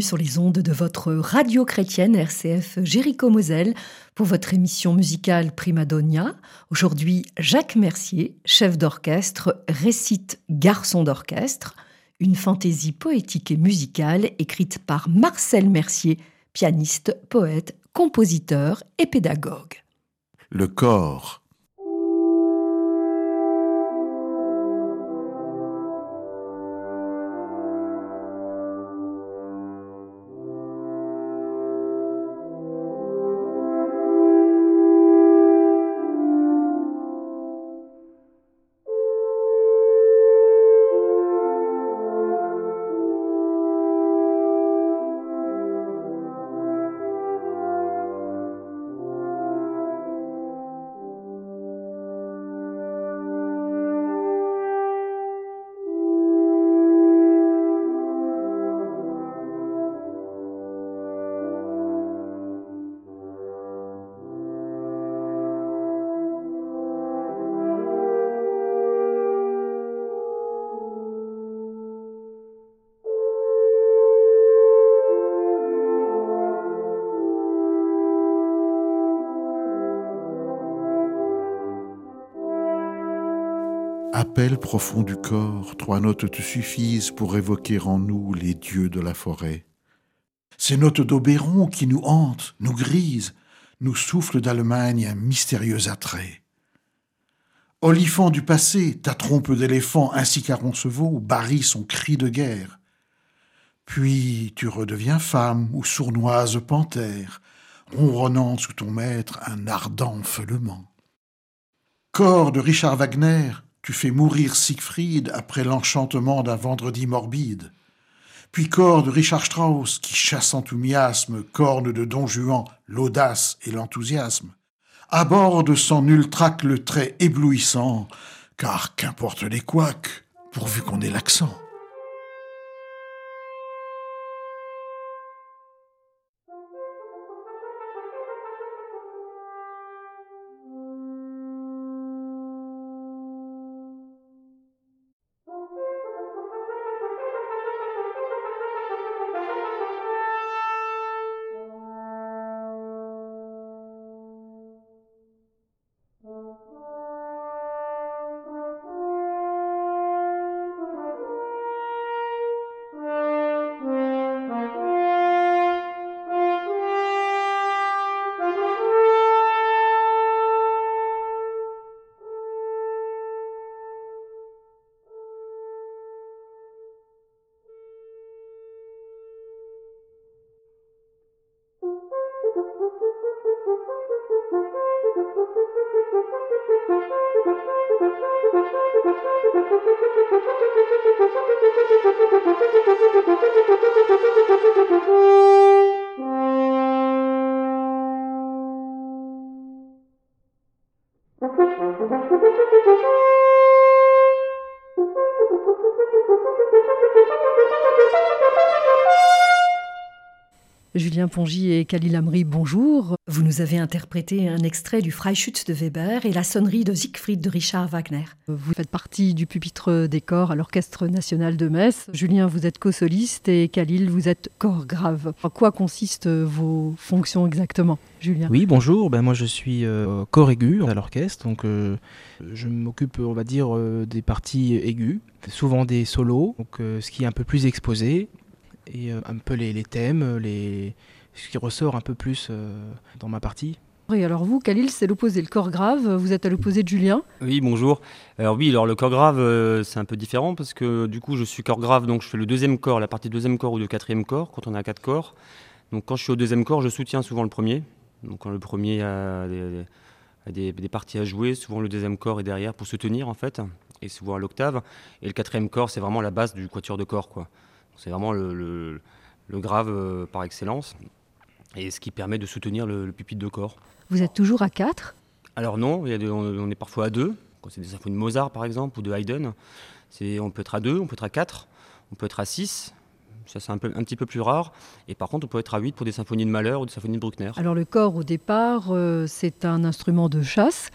Sur les ondes de votre radio chrétienne RCF Jéricho Moselle pour votre émission musicale Primadonia. Aujourd'hui, Jacques Mercier, chef d'orchestre, récite Garçon d'orchestre, une fantaisie poétique et musicale écrite par Marcel Mercier, pianiste, poète, compositeur et pédagogue. Le corps Appel profond du corps, trois notes te suffisent pour évoquer en nous les dieux de la forêt. Ces notes d'Oberon qui nous hantent, nous grisent, nous soufflent d'Allemagne un mystérieux attrait. Olifant du passé, ta trompe d'éléphant ainsi qu'à Roncevaux barille son cri de guerre. Puis tu redeviens femme ou sournoise panthère, ronronnant sous ton maître un ardent feulement. Corps de Richard Wagner, tu fais mourir Siegfried après l'enchantement d'un vendredi morbide. Puis corps de Richard Strauss, qui chasse en tout miasme, corne de Don Juan, l'audace et l'enthousiasme, aborde sans nul le trait éblouissant, car qu'importe les couacs, pourvu qu'on ait l'accent. Thank you. Julien Pongy et Khalil Amri, bonjour. Vous nous avez interprété un extrait du Freischütz de Weber et la sonnerie de Siegfried de Richard Wagner. Vous faites partie du pupitre des corps à l'Orchestre national de Metz. Julien, vous êtes co-soliste et Khalil, vous êtes corps grave. En quoi consistent vos fonctions exactement, Julien? Oui, bonjour. Ben, moi, je suis euh, corps aigu à l'orchestre, donc euh, je m'occupe, on va dire, euh, des parties aiguës, souvent des solos, donc ce qui est un peu plus exposé et euh, un peu les, thèmes, les, ce qui ressort un peu plus euh, dans ma partie. Et alors vous, Khalil, c'est l'opposé, le corps grave, vous êtes à l'opposé de Julien Oui, bonjour. Alors oui, alors le corps grave, euh, c'est un peu différent parce que du coup, je suis corps grave, donc je fais le deuxième corps, la partie deuxième corps ou le quatrième corps, quand on a quatre corps. Donc quand je suis au deuxième corps, je soutiens souvent le premier. Donc quand le premier a des, des, parties à jouer, souvent le deuxième corps est derrière pour soutenir en fait, et souvent à l'octave. Et le quatrième corps, c'est vraiment la base du quatuor de corps, quoi. C'est vraiment le, grave euh, par excellence et ce qui permet de soutenir le, pupitre de corps. Vous êtes toujours à 4 Alors non, on, est parfois à 2. Quand c'est des symphonies de Mozart par exemple ou de Haydn, on peut être à 2, on peut être à 4, on peut être à 6. Ça, c'est un, un, petit peu plus rare. Et par contre, on peut être à 8 pour des symphonies de Mahler ou des symphonies de Bruckner. Alors, le corps, au départ, euh, c'est un instrument de chasse.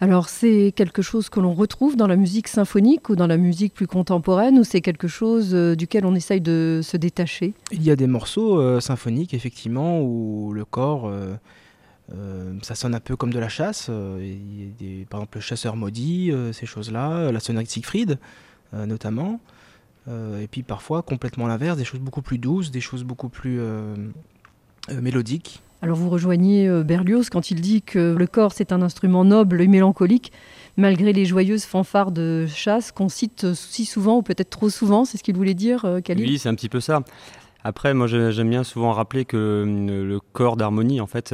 Alors c'est quelque chose que l'on retrouve dans la musique symphonique ou dans la musique plus contemporaine ou c'est quelque chose euh, duquel on essaye de se détacher? Il y a des morceaux euh, symphoniques effectivement où le corps, euh, ça sonne un peu comme de la chasse. par exemple le chasseur maudit, ces choses-là, la sonnerie de Siegfried notamment. et puis parfois complètement l'inverse, des choses beaucoup plus douces, des choses beaucoup plus mélodiques. Alors vous rejoignez euh, Berlioz quand il dit que le corps c'est un instrument noble et mélancolique, malgré les joyeuses fanfares de chasse qu'on cite si souvent ou peut-être trop souvent, c'est ce qu'il voulait dire, euh, Khalil? Oui, c'est un petit peu ça. Après, moi j'aime bien souvent rappeler que euh, le corps d'harmonie, en fait,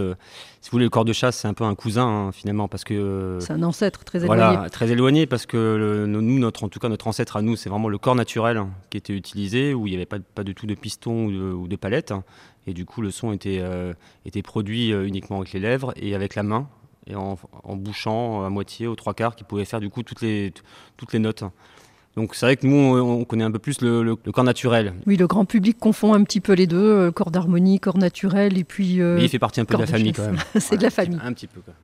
si vous voulez, le corps de chasse, c'est un peu un cousin hein, finalement, parce que c'est un ancêtre très éloigné. Voilà, très éloigné, parce que nous, notre, en tout cas, notre ancêtre à nous, c'est vraiment le corps naturel hein, qui était utilisé, où il n'y avait pas, pas, du tout de piston ou de, ou de palette. Hein. Et du coup, le son était, euh, était produit euh, uniquement avec les lèvres et avec la main, et en, bouchant à moitié, aux trois quarts, qui pouvait faire du coup toutes les, toutes les notes. Donc c'est vrai que nous, on connaît un peu plus le, corps naturel. Oui, le grand public confond un petit peu les deux, euh, corps d'harmonie, corps naturel, et puis... il fait partie un peu de la famille quand même. c'est de la famille. Un petit peu. Quoi.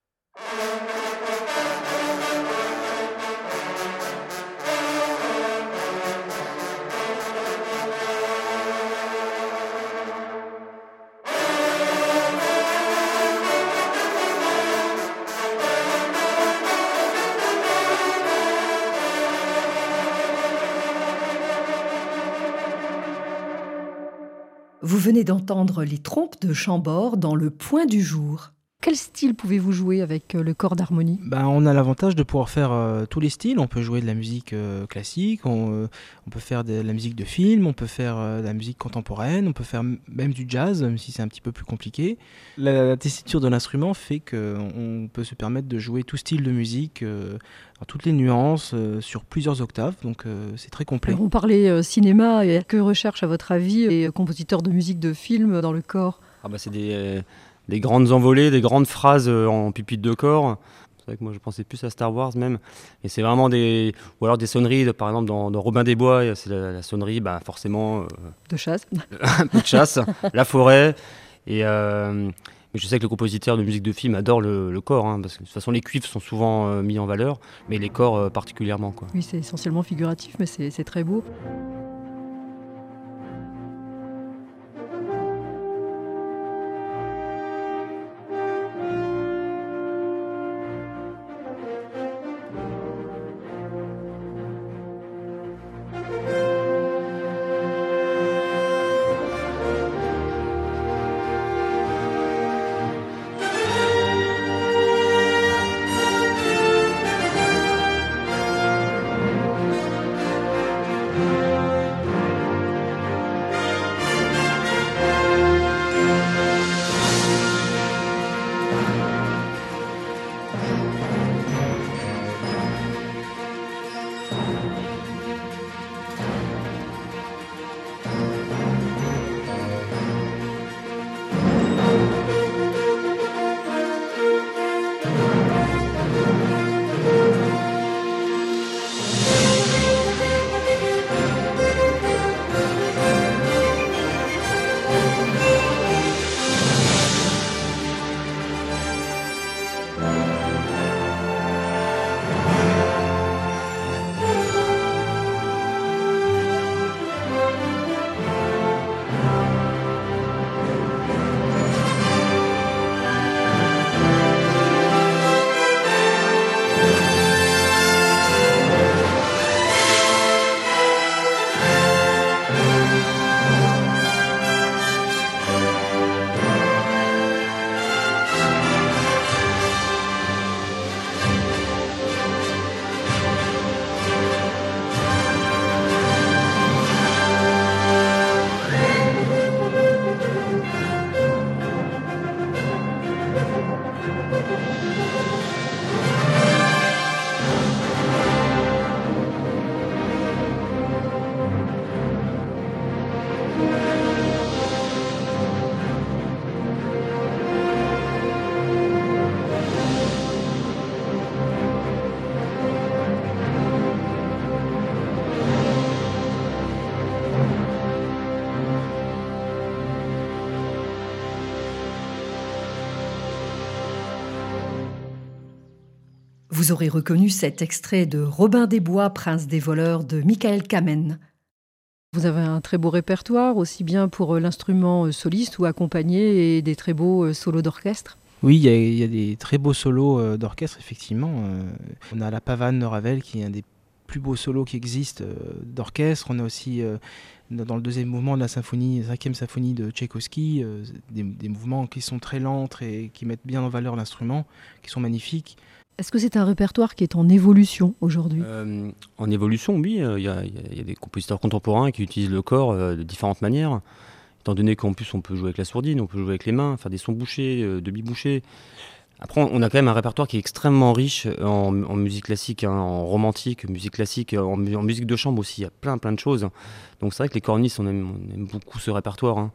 Vous venez d'entendre les trompes de Chambord dans le point du jour. Quel style pouvez-vous jouer avec euh, le corps d'harmonie? Ben, On a l'avantage de pouvoir faire euh, tous les styles. On peut jouer de la musique euh, classique, on, peut faire de, la musique de film, on peut faire de la musique contemporaine, on peut faire même du jazz, même si c'est un petit peu plus compliqué. La, tessiture de l'instrument fait qu'on peut se permettre de jouer tout style de musique, toutes les nuances, sur plusieurs octaves, donc c'est très complet. on parlait cinéma, et que recherche à votre avis les compositeurs de musique de film dans le corps? Ah bah C'est des des grandes envolées, des grandes phrases euh, en pupitre de corps. C'est vrai que moi je pensais plus à Star Wars même. Et c'est vraiment des. Ou alors des sonneries, par exemple dans, Robin des Bois, c'est la, sonnerie, bah, forcément. Euh, de chasse. un peu de chasse, la forêt. Et. Euh, mais je sais que le compositeur de musique de film adore le, corps, hein, parce que de toute façon les cuivres sont souvent mis en valeur, mais les corps particulièrement. Quoi. Oui, c'est essentiellement figuratif, mais c'est très beau. Vous aurez reconnu cet extrait de Robin des Bois, Prince des voleurs de Michael Kamen. Vous avez un très beau répertoire, aussi bien pour euh, l'instrument euh, soliste ou accompagné et des très beaux euh, solos d'orchestre. Oui, il y, a des très beaux solos d'orchestre, effectivement. On a la Pavane de Ravel, qui est un des plus beaux solos qui existent d'orchestre. On a aussi, dans le deuxième mouvement de la symphonie, cinquième symphonie de Tchaïkovski, des, des, mouvements qui sont très lents et qui mettent bien en valeur l'instrument, qui sont magnifiques. Est-ce que c'est un répertoire qui est en évolution aujourd'hui? Euh, En évolution, oui. Euh, il y, a des compositeurs contemporains qui utilisent le corps euh, de différentes manières. Étant donné qu'en plus on peut jouer avec la sourdine, on peut jouer avec les mains, faire des sons bouchés, demi-bouchés. Après, on a quand même un répertoire qui est extrêmement riche en, musique classique, hein, en romantique, musique classique, en, musique de chambre aussi. Il y a plein, plein de choses. Donc c'est vrai que les cornistes, on aime, beaucoup ce répertoire. Hein.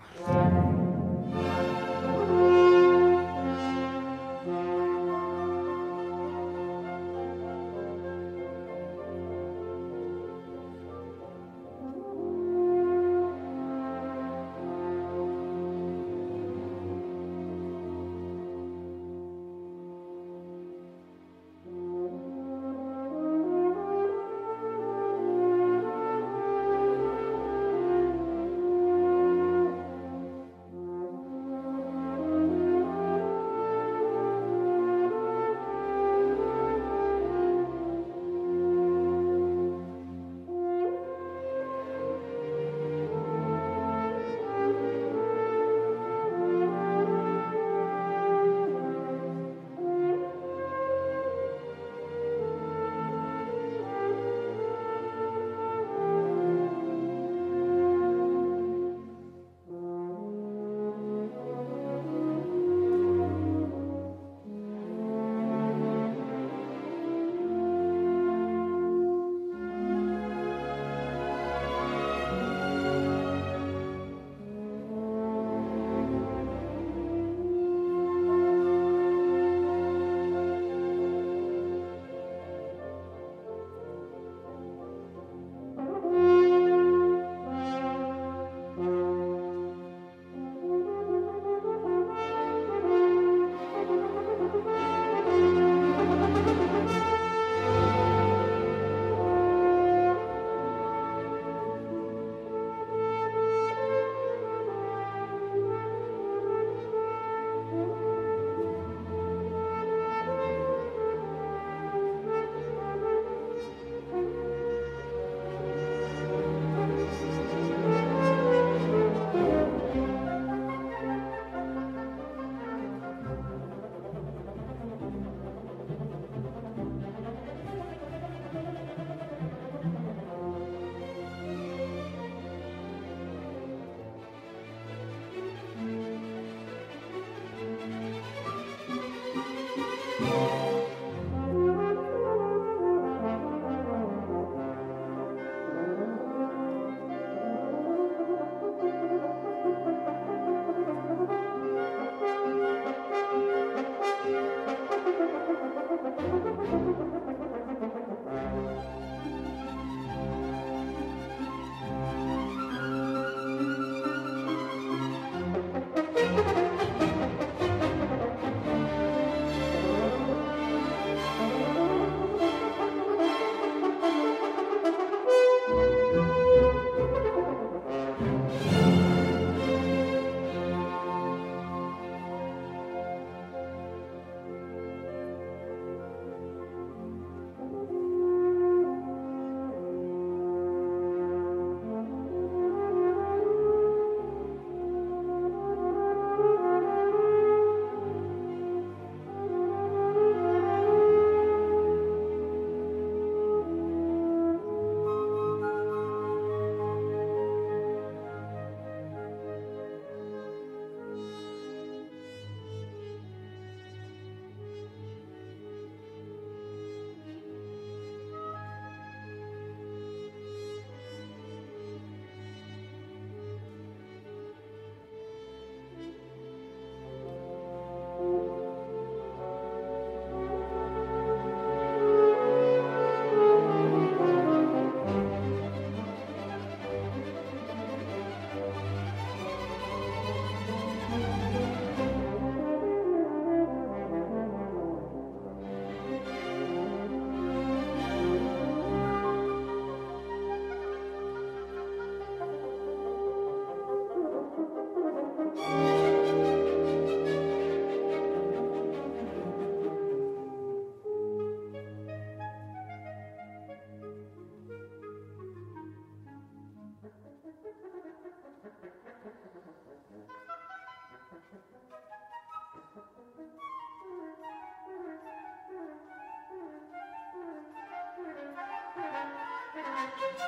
Thank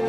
you.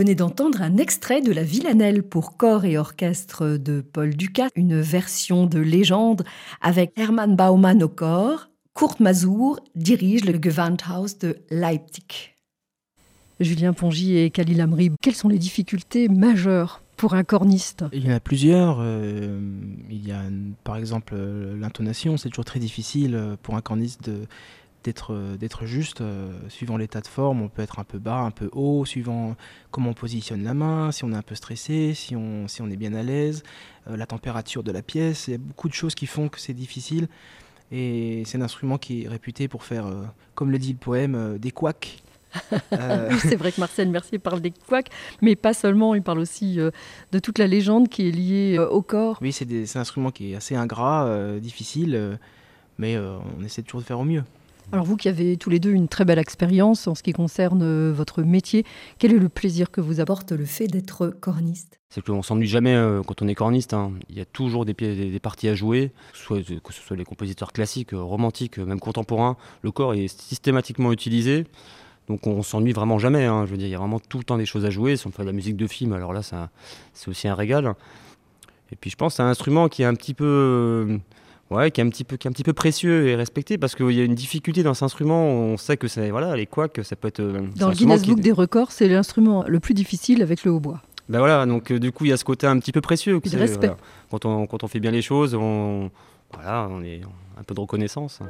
Venez d'entendre un extrait de la Villanelle pour corps et orchestre de Paul Ducat, une version de légende avec Hermann Baumann au corps. Kurt Mazur dirige le Gewandhaus de Leipzig. Julien Pongy et Khalil Amri, quelles sont les difficultés majeures pour un corniste? Il y en a plusieurs. Euh, il y a par exemple l'intonation, c'est toujours très difficile euh, pour un corniste de d'être euh, d'être juste euh, suivant l'état de forme on peut être un peu bas un peu haut suivant comment on positionne la main si on est un peu stressé si on si on est bien à l'aise euh, la température de la pièce il y a beaucoup de choses qui font que c'est difficile et c'est un instrument qui est réputé pour faire comme le dit le poème des couacs c'est vrai que Marcel Mercier parle des couacs, mais pas seulement, il parle aussi de toute la légende qui est liée au corps. Oui, c'est un instrument qui est assez ingrat, difficile, mais on essaie toujours de faire au mieux. Alors vous qui avez tous les deux une très belle expérience en ce qui concerne euh, votre métier, quel est le plaisir que vous apporte le fait d'être corniste? C'est qu'on s'ennuie jamais euh, quand on est corniste. Hein. Il y a toujours des, des, parties à jouer, soit, que ce soit les compositeurs classiques, euh, romantiques, même contemporains. Le corps est systématiquement utilisé. Donc on s'ennuie vraiment jamais. Hein. Je veux dire, il y a vraiment tout le temps des choses à jouer. Si on fait de la musique de film, alors là, c'est aussi un régal. Et puis je pense que c'est un instrument qui est un petit peu Ouais, qui est un petit peu, qui est un petit peu précieux et respecté parce qu'il y a une difficulté dans cet instrument. On sait que c'est voilà, les couacs, ça peut être. Euh, dans le Guinness Book des records, c'est l'instrument le plus difficile avec le hautbois. Ben voilà, donc euh, du coup, il y a ce côté un petit peu précieux. De respect. quand, on, quand on fait bien les choses, on, voilà, on est un peu de reconnaissance.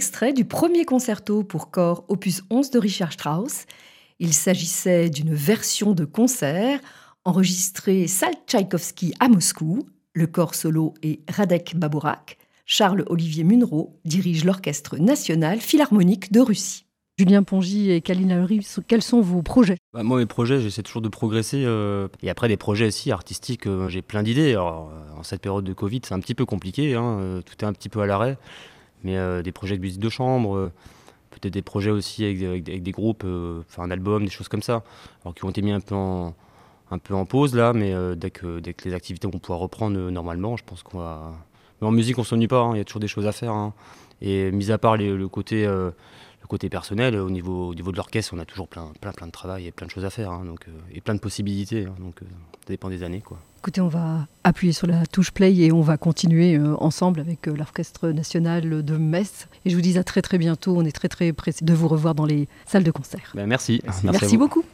Extrait du premier concerto pour corps opus 11 de Richard Strauss. Il s'agissait d'une version de concert enregistrée Salt Tchaïkovski à Moscou. Le corps solo est Radek Baburak. Charles-Olivier Munro dirige l'Orchestre national philharmonique de Russie. Julien Pongy et Kalina Uri, quels sont vos projets? Bah, Moi, mes projets, j'essaie toujours de progresser. Euh, et après, des projets aussi artistiques, euh, j'ai plein d'idées. Alors, en cette période de Covid, c'est un petit peu compliqué, hein, euh, tout est un petit peu à l'arrêt. Mais des projets de musique de chambre, peut-être des projets aussi avec, des groupes, enfin un album, des choses comme ça, alors qui ont été mis un peu en, pause là, mais dès, que, dès que les activités vont pouvoir reprendre normalement, je pense qu'on va. Mais en musique, on s'ennuie pas, hein, il y a toujours des choses à faire. Hein. Et mis à part le côté côté personnel, au niveau, au niveau de l'orchestre, on a toujours plein, plein, plein de travail et plein de choses à faire, hein, donc, euh, et plein de possibilités. Hein, donc, euh, ça dépend des années. Quoi. Écoutez, on va appuyer sur la touche play et on va continuer euh, ensemble avec l'Orchestre national de Metz. Et je vous dis à très très bientôt. On est très très pressé de vous revoir dans les salles de concert. Ben, merci. Merci, merci beaucoup.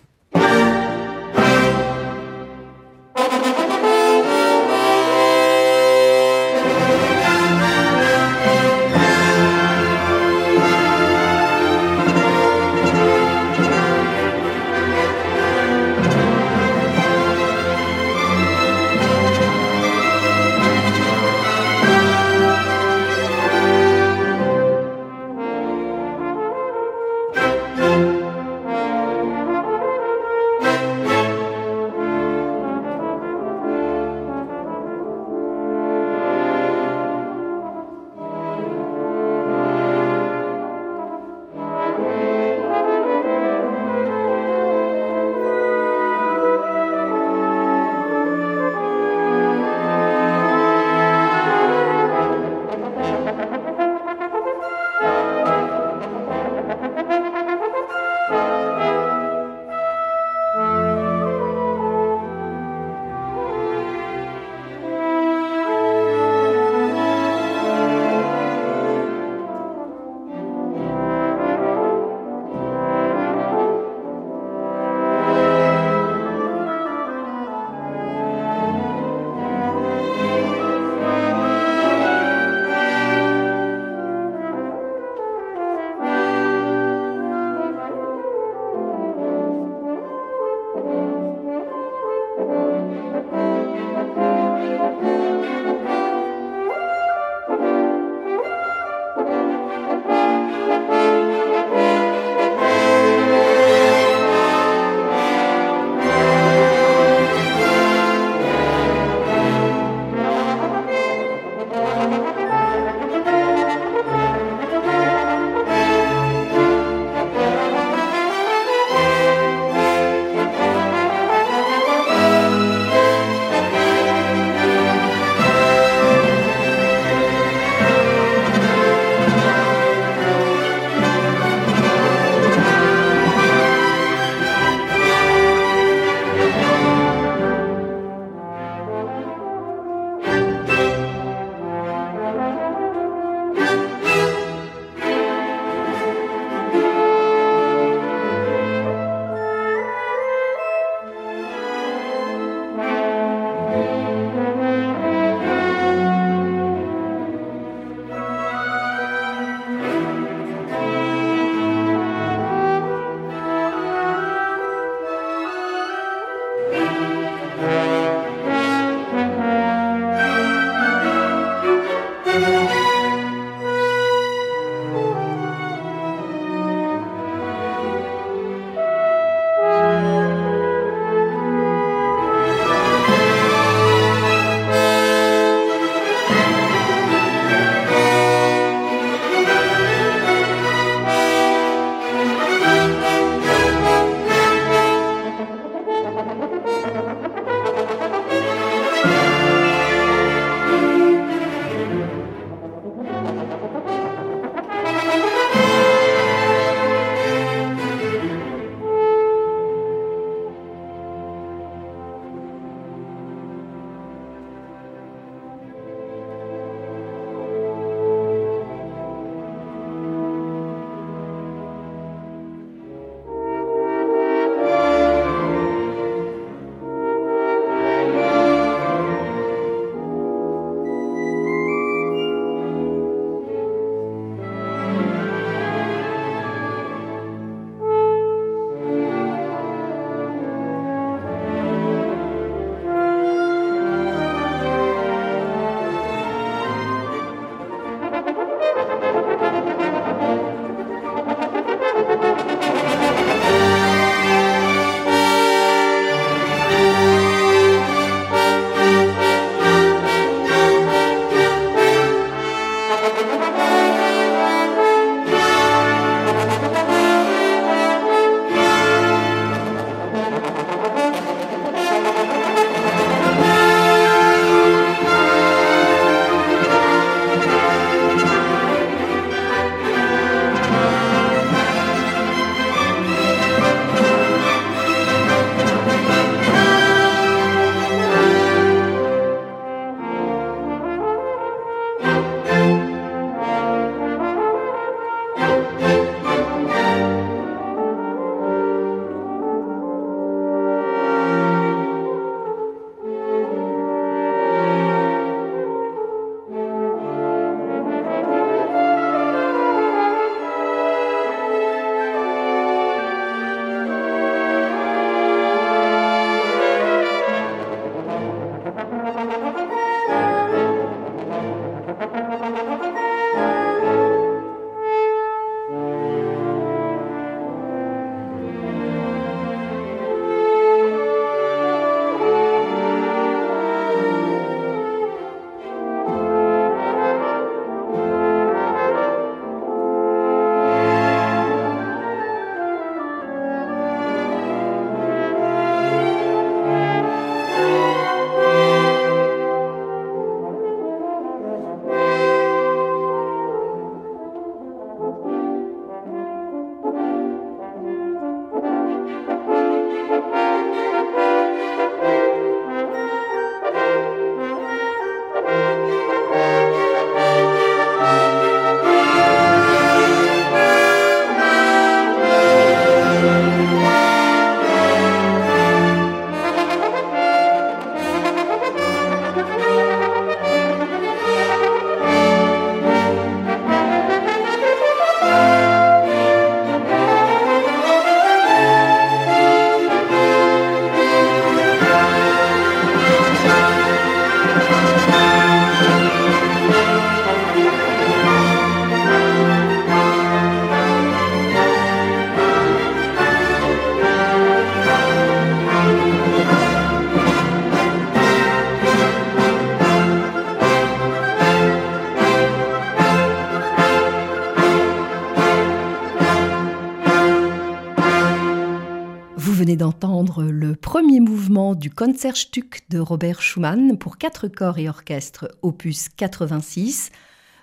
Du Concertstück de Robert Schumann pour quatre corps et orchestre, opus 86.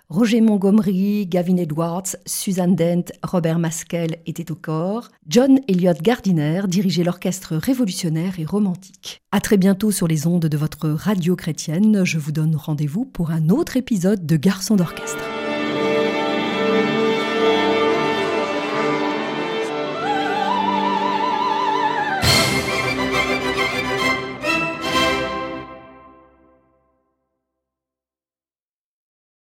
Roger Montgomery, Gavin Edwards, Suzanne Dent, Robert Maskel étaient au corps. John Elliott Gardiner dirigeait l'orchestre révolutionnaire et romantique. À très bientôt sur les ondes de votre radio chrétienne. Je vous donne rendez-vous pour un autre épisode de Garçons d'orchestre.